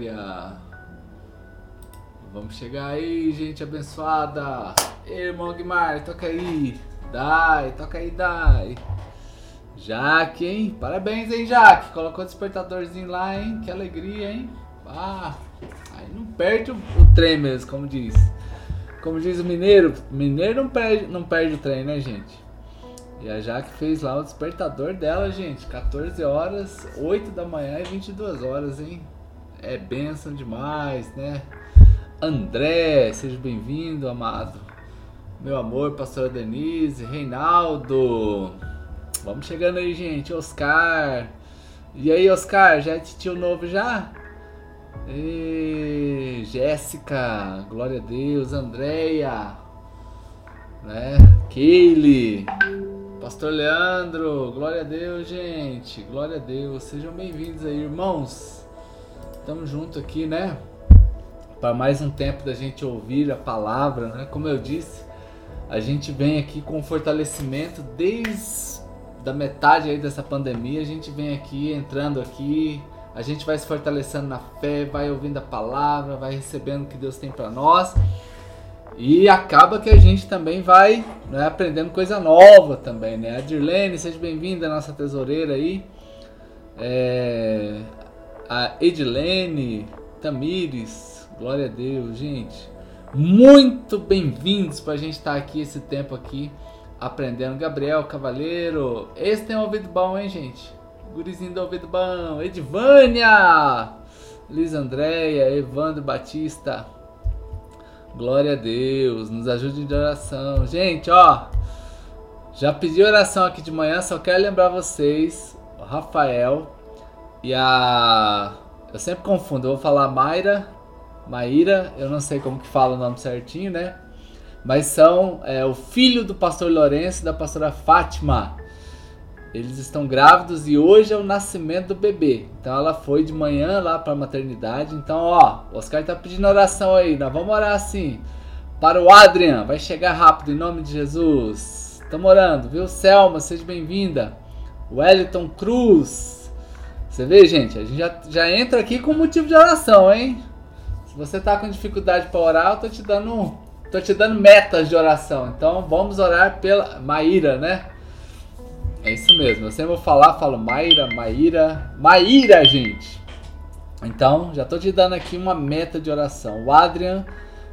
glória. Vamos chegar aí, gente abençoada. Irmão Guimar, toca aí. Dai, toca aí, dai. Jaque, hein? Parabéns, hein, Jaque? Colocou o despertadorzinho lá, hein? Que alegria, hein? Ah, aí não perde o, o trem mesmo, como diz. Como diz o mineiro, mineiro não perde, não perde o trem, né, gente? E a Jaque fez lá o despertador dela, gente. 14 horas, 8 da manhã e 22 horas, hein? É benção demais, né? André, seja bem-vindo, amado. Meu amor, pastora Denise, Reinaldo. Vamos chegando aí, gente. Oscar. E aí, Oscar, já é tio novo já? Jéssica, glória a Deus, Andréia, né? Keile, Pastor Leandro, glória a Deus, gente, glória a Deus, sejam bem-vindos aí, irmãos. Estamos juntos aqui, né? Para mais um tempo da gente ouvir a palavra, né? Como eu disse, a gente vem aqui com fortalecimento desde da metade aí dessa pandemia, a gente vem aqui entrando aqui a gente vai se fortalecendo na fé, vai ouvindo a palavra, vai recebendo o que Deus tem para nós. E acaba que a gente também vai né, aprendendo coisa nova também, né? A Dirlene, seja bem-vinda, nossa tesoureira aí. É, a Edilene, Tamires, glória a Deus, gente. Muito bem-vindos para a gente estar tá aqui esse tempo aqui aprendendo. Gabriel Cavaleiro, esse tem um ouvido bom, hein, gente? Gurizinho do ouvido bom. Edvânia! Liz Andréia, Evandro Batista. Glória a Deus. Nos ajude de oração. Gente, ó. Já pedi oração aqui de manhã, só quero lembrar vocês. Rafael e a. Eu sempre confundo, eu vou falar Mayra. Maíra, eu não sei como que fala o nome certinho, né? Mas são é, o filho do pastor Lourenço e da pastora Fátima. Eles estão grávidos e hoje é o nascimento do bebê. Então ela foi de manhã lá para a maternidade. Então, ó, o Oscar tá pedindo oração aí. Nós vamos orar assim. Para o Adrian, vai chegar rápido em nome de Jesus. Estamos orando, viu? Selma, seja bem-vinda. Wellington Cruz. Você vê, gente, a gente já, já entra aqui com motivo de oração, hein? Se você tá com dificuldade para orar, eu tô te dando tô te dando metas de oração. Então, vamos orar pela Maíra, né? É isso mesmo. Eu sempre vou falar, falo Maíra, Maíra, Maíra, gente. Então, já tô te dando aqui uma meta de oração. O Adrian,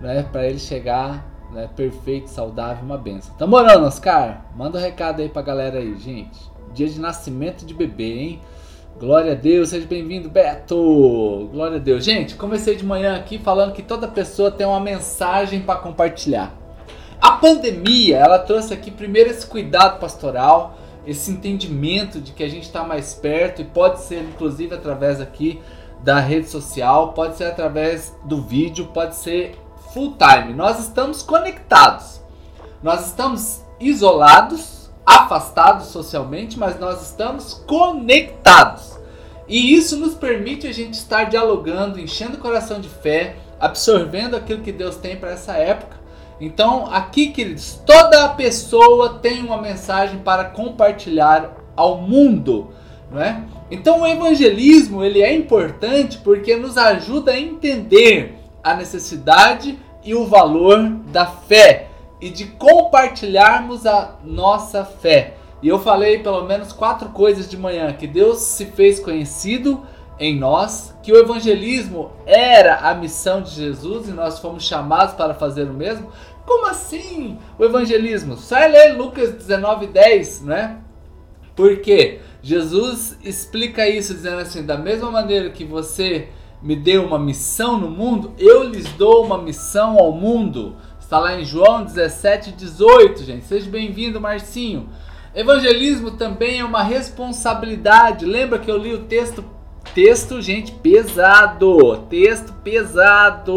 né, para ele chegar, né, perfeito, saudável, uma benção. Tamo orando, Oscar. Manda um recado aí pra galera aí, gente. Dia de nascimento de bebê, hein? Glória a Deus, seja bem-vindo, Beto. Glória a Deus. Gente, comecei de manhã aqui falando que toda pessoa tem uma mensagem para compartilhar. A pandemia, ela trouxe aqui primeiro esse cuidado pastoral, esse entendimento de que a gente está mais perto e pode ser inclusive através aqui da rede social, pode ser através do vídeo, pode ser full time. Nós estamos conectados. Nós estamos isolados, afastados socialmente, mas nós estamos conectados. E isso nos permite a gente estar dialogando, enchendo o coração de fé, absorvendo aquilo que Deus tem para essa época então, aqui, queridos, toda pessoa tem uma mensagem para compartilhar ao mundo, não é? Então, o evangelismo ele é importante porque nos ajuda a entender a necessidade e o valor da fé e de compartilharmos a nossa fé. E eu falei pelo menos quatro coisas de manhã: que Deus se fez conhecido em nós, que o evangelismo era a missão de Jesus e nós fomos chamados para fazer o mesmo. Como assim o evangelismo? Só ler Lucas 19:10, né? Porque Jesus explica isso dizendo assim: da mesma maneira que você me deu uma missão no mundo, eu lhes dou uma missão ao mundo. Está lá em João 17, 18, gente. Seja bem-vindo, Marcinho. Evangelismo também é uma responsabilidade. Lembra que eu li o texto Texto, gente, pesado. Texto pesado.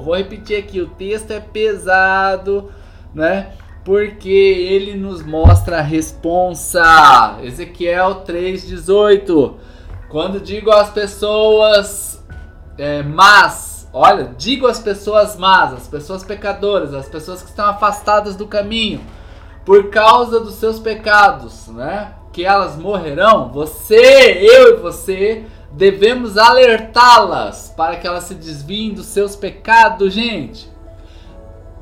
Vou repetir aqui, o texto é pesado, né? Porque ele nos mostra a responsa. Ezequiel 3:18. Quando digo às pessoas é, mas, olha, digo às pessoas más, às pessoas pecadoras, às pessoas que estão afastadas do caminho, por causa dos seus pecados, né? Que elas morrerão. Você, eu e você devemos alertá-las para que elas se desviem dos seus pecados, gente.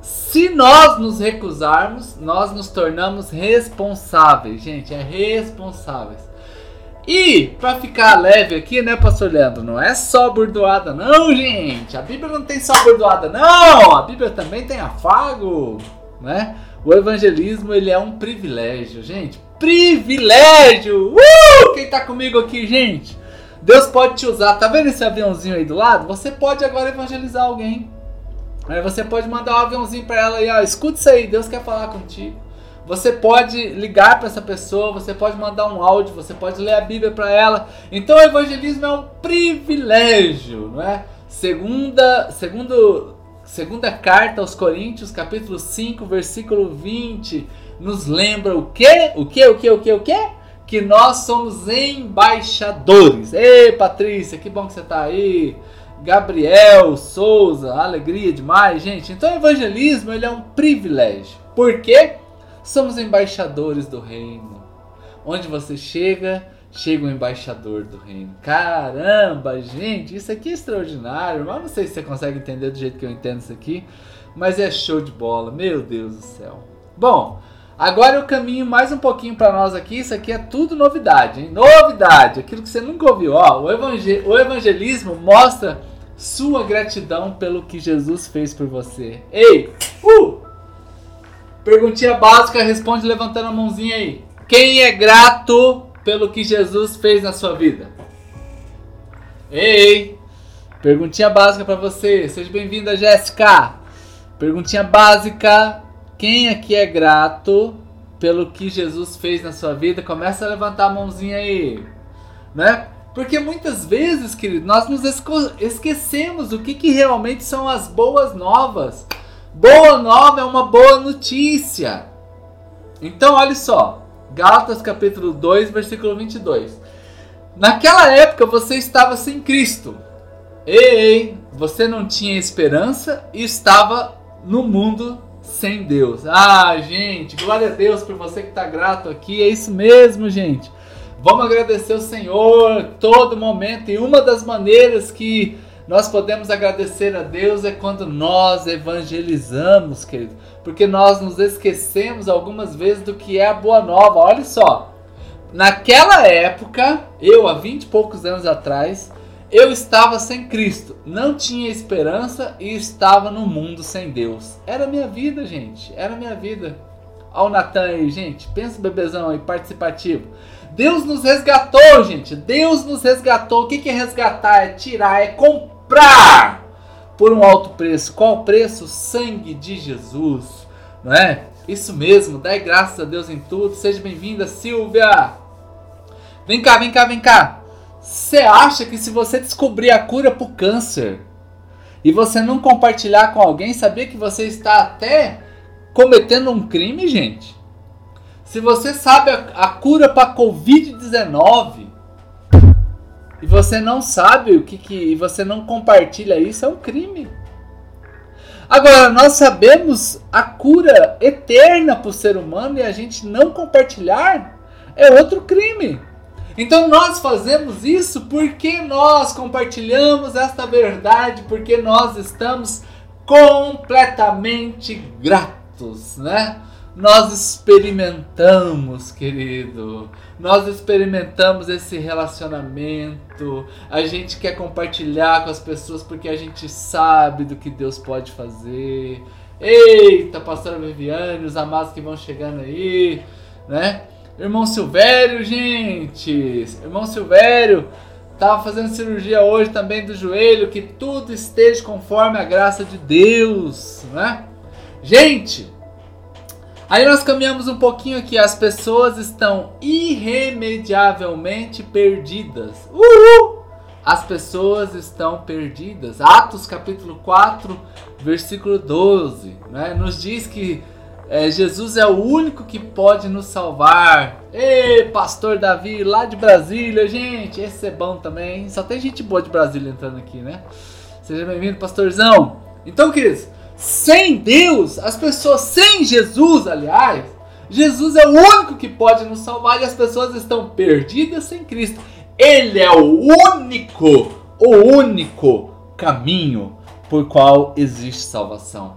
Se nós nos recusarmos, nós nos tornamos responsáveis, gente, é responsáveis. E, para ficar leve aqui, né, pastor Leandro, não é só burdoada não, gente. A Bíblia não tem só burdoada não, a Bíblia também tem afago, né? O evangelismo, ele é um privilégio, gente. Privilégio! Uh! Quem tá comigo aqui, gente? Deus pode te usar. Tá vendo esse aviãozinho aí do lado? Você pode agora evangelizar alguém. Aí você pode mandar um aviãozinho para ela e ó, escuta isso aí, Deus quer falar contigo. Você pode ligar para essa pessoa, você pode mandar um áudio, você pode ler a Bíblia para ela. Então o evangelismo é um privilégio, não é? Segunda, segundo, segunda carta aos Coríntios, capítulo 5, versículo 20, nos lembra o quê? O quê? O quê? O quê? O quê? Que nós somos embaixadores. Ei, Patrícia, que bom que você está aí. Gabriel Souza, alegria demais, gente. Então o evangelismo ele é um privilégio. Por quê? Somos embaixadores do reino. Onde você chega, chega um embaixador do reino. Caramba, gente, isso aqui é extraordinário. Mas não sei se você consegue entender do jeito que eu entendo isso aqui, mas é show de bola. Meu Deus do céu. Bom, agora eu caminho mais um pouquinho para nós aqui. Isso aqui é tudo novidade, hein? Novidade, aquilo que você nunca ouviu. Ó, o, evangel o evangelismo mostra sua gratidão pelo que Jesus fez por você. Ei, uh! Perguntinha básica, responde levantando a mãozinha aí. Quem é grato pelo que Jesus fez na sua vida? Ei! Perguntinha básica para você. Seja bem-vinda, Jéssica. Perguntinha básica. Quem aqui é grato pelo que Jesus fez na sua vida? Começa a levantar a mãozinha aí, né? Porque muitas vezes, querido, nós nos esquecemos o que, que realmente são as boas novas. Boa nova é uma boa notícia. Então, olha só. Gálatas capítulo 2, versículo 22. Naquela época você estava sem Cristo. Ei, você não tinha esperança e estava no mundo sem Deus. Ah, gente, glória a Deus por você que está grato aqui. É isso mesmo, gente. Vamos agradecer o Senhor todo momento e uma das maneiras que nós podemos agradecer a Deus é quando nós evangelizamos, querido, porque nós nos esquecemos algumas vezes do que é a boa nova. Olha só, naquela época, eu há vinte e poucos anos atrás, eu estava sem Cristo, não tinha esperança e estava no mundo sem Deus. Era minha vida, gente, era minha vida. Olha o Natan aí, gente, pensa bebezão aí, participativo. Deus nos resgatou, gente. Deus nos resgatou. O que é resgatar? É tirar, é comprar comprar por um alto preço. Qual o preço? Sangue de Jesus, não é? Isso mesmo, dai graças a Deus em tudo. Seja bem-vinda, Silvia. Vem cá, vem cá, vem cá. Você acha que se você descobrir a cura para o câncer e você não compartilhar com alguém, sabia que você está até cometendo um crime, gente? Se você sabe a, a cura para Covid-19 e você não sabe o que, que e você não compartilha isso, é um crime. Agora, nós sabemos a cura eterna para o ser humano e a gente não compartilhar é outro crime. Então nós fazemos isso porque nós compartilhamos esta verdade, porque nós estamos completamente gratos, né? nós experimentamos, querido. Nós experimentamos esse relacionamento. A gente quer compartilhar com as pessoas porque a gente sabe do que Deus pode fazer. Eita, pastora Viviane, os amados que vão chegando aí, né? Irmão Silvério, gente. Irmão Silvério estava fazendo cirurgia hoje também do joelho, que tudo esteja conforme a graça de Deus, né? Gente, Aí nós caminhamos um pouquinho aqui. As pessoas estão irremediavelmente perdidas. Uhul! As pessoas estão perdidas. Atos capítulo 4, versículo 12. Né? Nos diz que é, Jesus é o único que pode nos salvar. Ei, pastor Davi, lá de Brasília, gente. Esse é bom também. Só tem gente boa de Brasília entrando aqui, né? Seja bem-vindo, pastorzão. Então, queridos, sem Deus, as pessoas sem Jesus, aliás, Jesus é o único que pode nos salvar e as pessoas estão perdidas sem Cristo. Ele é o único, o único caminho por qual existe salvação.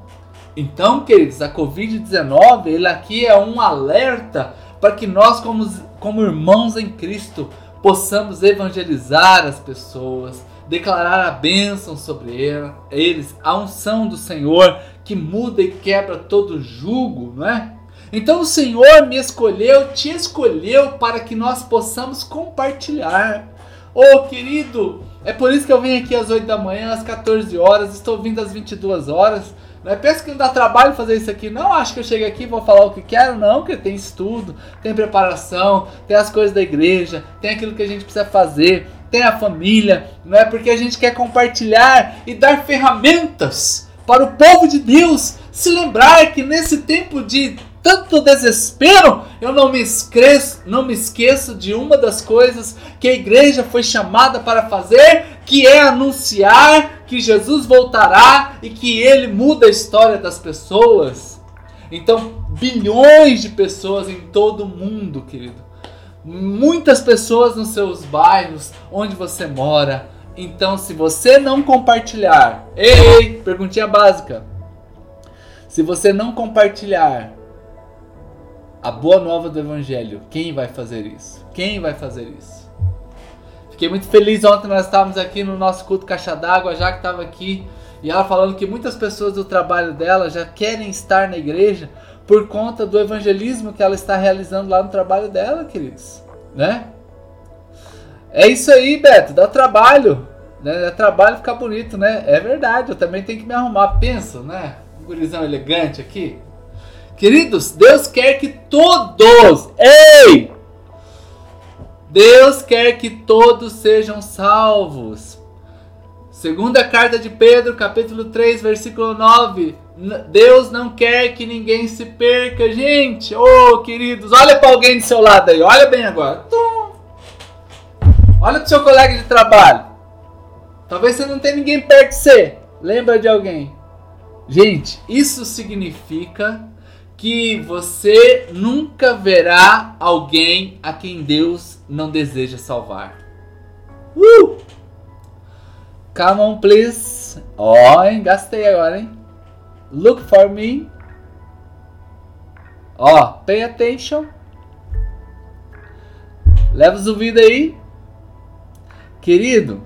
Então, queridos, a Covid-19, ele aqui é um alerta para que nós, como, como irmãos em Cristo, possamos evangelizar as pessoas, declarar a bênção sobre eles, a unção do Senhor que muda e quebra todo jugo, não é? Então o Senhor me escolheu, te escolheu para que nós possamos compartilhar. Oh, querido, é por isso que eu venho aqui às 8 da manhã, às 14 horas, estou vindo às 22 horas. Não é pensa que não dá trabalho fazer isso aqui. Não, acho que eu chego aqui e vou falar o que quero. Não, porque tem estudo, tem preparação, tem as coisas da igreja, tem aquilo que a gente precisa fazer, tem a família. Não é porque a gente quer compartilhar e dar ferramentas para o povo de Deus se lembrar que nesse tempo de tanto desespero, eu não me esqueço, não me esqueço de uma das coisas que a igreja foi chamada para fazer, que é anunciar que Jesus voltará e que ele muda a história das pessoas. Então, bilhões de pessoas em todo o mundo, querido. Muitas pessoas nos seus bairros, onde você mora. Então, se você não compartilhar, ei, perguntinha básica. Se você não compartilhar a boa nova do Evangelho. Quem vai fazer isso? Quem vai fazer isso? Fiquei muito feliz ontem, nós estávamos aqui no nosso culto Caixa d'Água, já que estava aqui, e ela falando que muitas pessoas do trabalho dela já querem estar na igreja por conta do evangelismo que ela está realizando lá no trabalho dela, queridos. Né? É isso aí, Beto, dá trabalho. Né? Dá trabalho ficar bonito, né? É verdade, eu também tenho que me arrumar. Pensa, né? Um gurizão elegante aqui. Queridos, Deus quer que todos, ei! Deus quer que todos sejam salvos. Segunda carta de Pedro, capítulo 3, versículo 9. Deus não quer que ninguém se perca, gente. Oh, queridos, olha para alguém do seu lado aí. Olha bem agora. Olha para seu colega de trabalho. Talvez você não tenha ninguém perto de você. Lembra de alguém? Gente, isso significa que você nunca verá alguém a quem Deus não deseja salvar. Uh! Come on, please. Ó, oh, hein? Gastei agora, hein? Look for me. Ó, oh, pay attention. Leva os ouvidos aí. Querido,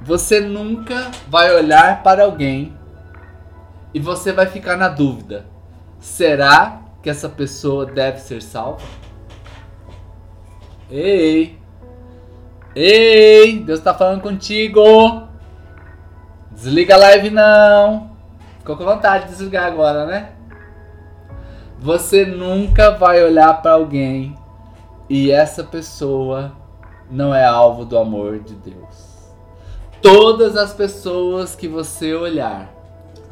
você nunca vai olhar para alguém e você vai ficar na dúvida Será que essa pessoa deve ser salva? Ei! Ei! Deus está falando contigo! Desliga a live não! Ficou com vontade de desligar agora, né? Você nunca vai olhar para alguém e essa pessoa não é alvo do amor de Deus. Todas as pessoas que você olhar,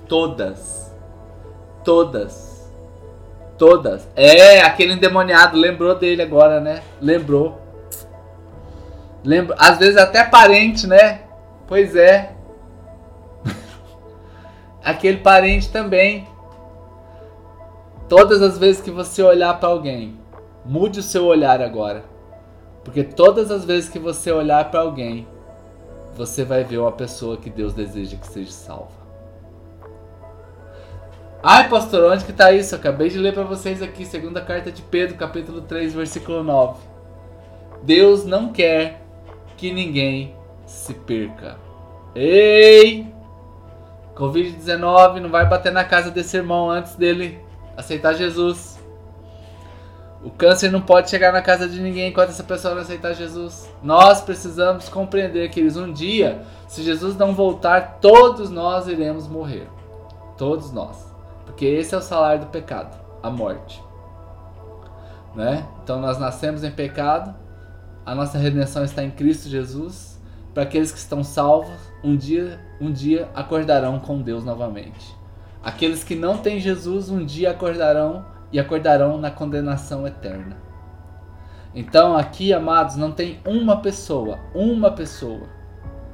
todas, todas, Todas. É, aquele endemoniado, lembrou dele agora, né? Lembrou. Lembra, às vezes até parente, né? Pois é. Aquele parente também. Todas as vezes que você olhar para alguém, mude o seu olhar agora. Porque todas as vezes que você olhar para alguém, você vai ver uma pessoa que Deus deseja que seja salva. Ai, pastor, onde que tá isso? Acabei de ler para vocês aqui, segunda carta de Pedro, capítulo 3, versículo 9. Deus não quer que ninguém se perca. Ei! Covid-19 não vai bater na casa desse irmão antes dele aceitar Jesus. O câncer não pode chegar na casa de ninguém enquanto essa pessoa não aceitar Jesus. Nós precisamos compreender, que um dia, se Jesus não voltar, todos nós iremos morrer. Todos nós. Porque esse é o salário do pecado, a morte. Né? Então nós nascemos em pecado, a nossa redenção está em Cristo Jesus. Para aqueles que estão salvos, um dia, um dia acordarão com Deus novamente. Aqueles que não têm Jesus, um dia acordarão e acordarão na condenação eterna. Então aqui, amados, não tem uma pessoa, uma pessoa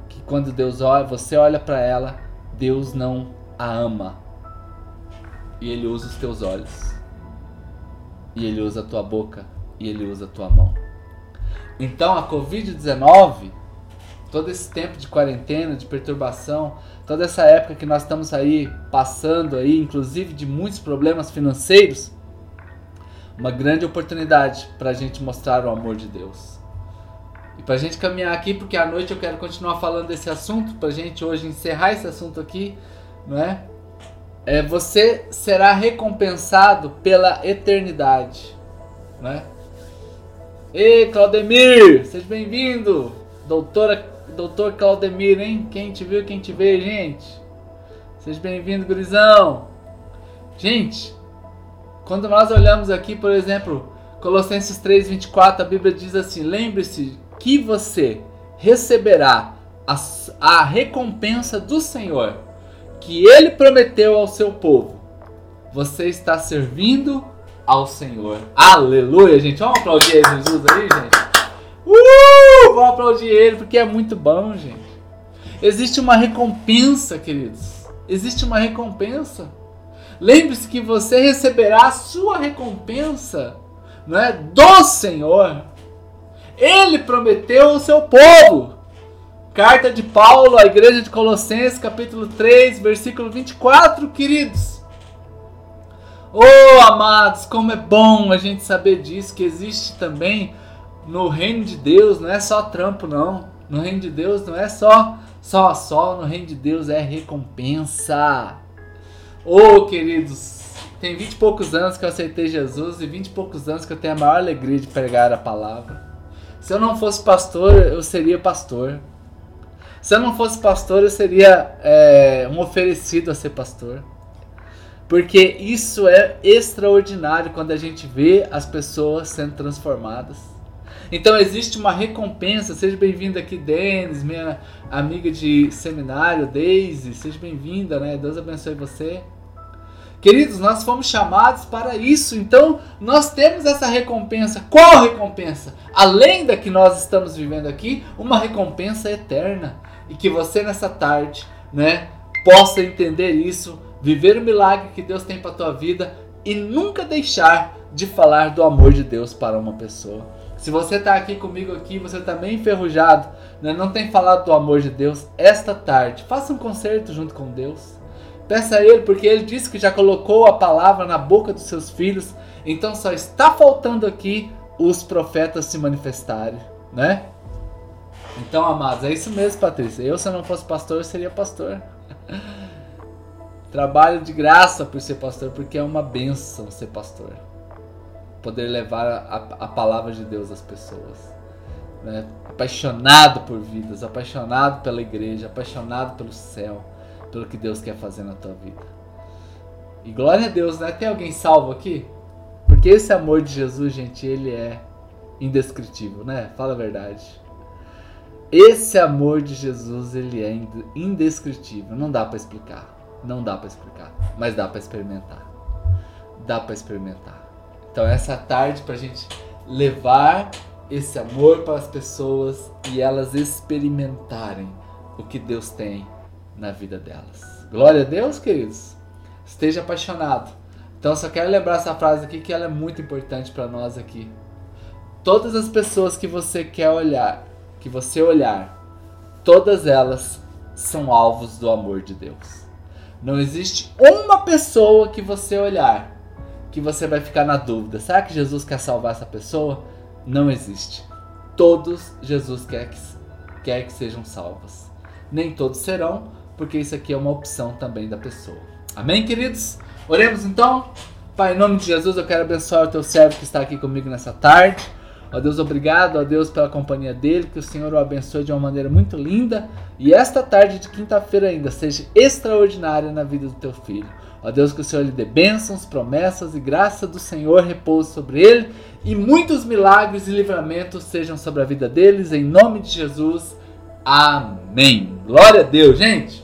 que quando Deus olha, você olha para ela, Deus não a ama e ele usa os teus olhos. E ele usa a tua boca e ele usa a tua mão. Então a Covid-19, todo esse tempo de quarentena, de perturbação, toda essa época que nós estamos aí passando aí, inclusive de muitos problemas financeiros, uma grande oportunidade para a gente mostrar o amor de Deus. E para a gente caminhar aqui, porque à noite eu quero continuar falando desse assunto, para a gente hoje encerrar esse assunto aqui, não é? é? Você será recompensado pela eternidade, não é? Ei, Claudemir, seja bem-vindo, doutora, doutor Claudemir, hein? Quem te viu, quem te vê, gente? Seja bem-vindo, gurizão. Gente, quando nós olhamos aqui, por exemplo, Colossenses 3:24, a Bíblia diz assim: "Lembre-se que você receberá a, a recompensa do Senhor, que ele prometeu ao seu povo. Você está servindo ao Senhor. Aleluia, gente. Vamos aplaudir Jesus aí, gente. Uh! Vamos aplaudir ele porque é muito bom, gente. Existe uma recompensa, queridos. Existe uma recompensa. Lembre-se que você receberá a sua recompensa, não é, do Senhor. Ele prometeu ao seu povo. Carta de Paulo à igreja de Colossenses, capítulo 3, versículo 24, queridos. Oh, amados, como é bom a gente saber disso, que existe também no reino de Deus, não é só trampo, não. No reino de Deus não é só só sol, no reino de Deus é recompensa. Ô oh, queridos, tem vinte e poucos anos que eu aceitei Jesus e vinte e poucos anos que eu tenho a maior alegria de pregar a palavra. Se eu não fosse pastor, eu seria pastor. Se eu não fosse pastor, eu seria é, um oferecido a ser pastor. Porque isso é extraordinário quando a gente vê as pessoas sendo transformadas. Então existe uma recompensa. Seja bem-vinda aqui, Denis, minha amiga de seminário, Daisy. Seja bem-vinda, né? Deus abençoe você. Queridos, nós fomos chamados para isso, então nós temos essa recompensa. Qual recompensa? Além da que nós estamos vivendo aqui, uma recompensa eterna. E que você nessa tarde, né, possa entender isso, viver o milagre que Deus tem para a tua vida e nunca deixar de falar do amor de Deus para uma pessoa. Se você está aqui comigo aqui, você está meio enferrujado, né, não tem falado do amor de Deus, esta tarde, faça um concerto junto com Deus Peça a Ele, porque Ele disse que já colocou a palavra na boca dos seus filhos. Então só está faltando aqui os profetas se manifestarem, né? Então, amados, é isso mesmo, Patrícia. Eu, se eu não fosse pastor, eu seria pastor. Trabalho de graça por ser pastor, porque é uma benção ser pastor. Poder levar a, a palavra de Deus às pessoas. Né? Apaixonado por vidas, apaixonado pela igreja, apaixonado pelo céu pelo que Deus quer fazer na tua vida. E glória a Deus, né? Tem alguém salvo aqui? Porque esse amor de Jesus, gente, ele é indescritível, né? Fala a verdade. Esse amor de Jesus, ele é indescritível. Não dá para explicar. Não dá para explicar. Mas dá para experimentar. Dá para experimentar. Então, essa tarde, pra gente levar esse amor para as pessoas e elas experimentarem o que Deus tem na vida delas. Glória a Deus, queridos. Esteja apaixonado. Então, só quero lembrar essa frase aqui que ela é muito importante para nós aqui. Todas as pessoas que você quer olhar, que você olhar, todas elas são alvos do amor de Deus. Não existe uma pessoa que você olhar que você vai ficar na dúvida. Será que Jesus quer salvar essa pessoa? Não existe. Todos Jesus quer que, quer que sejam salvos. Nem todos serão, porque isso aqui é uma opção também da pessoa. Amém, queridos? Oremos então. Pai, em nome de Jesus, eu quero abençoar o teu servo que está aqui comigo nessa tarde. Ó Deus, obrigado, ó Deus, pela companhia dele, que o Senhor o abençoe de uma maneira muito linda e esta tarde de quinta-feira ainda seja extraordinária na vida do teu filho. Ó Deus, que o Senhor lhe dê bênçãos, promessas e graça do Senhor repouse sobre ele e muitos milagres e livramentos sejam sobre a vida deles, em nome de Jesus. Amém. Glória a Deus, gente.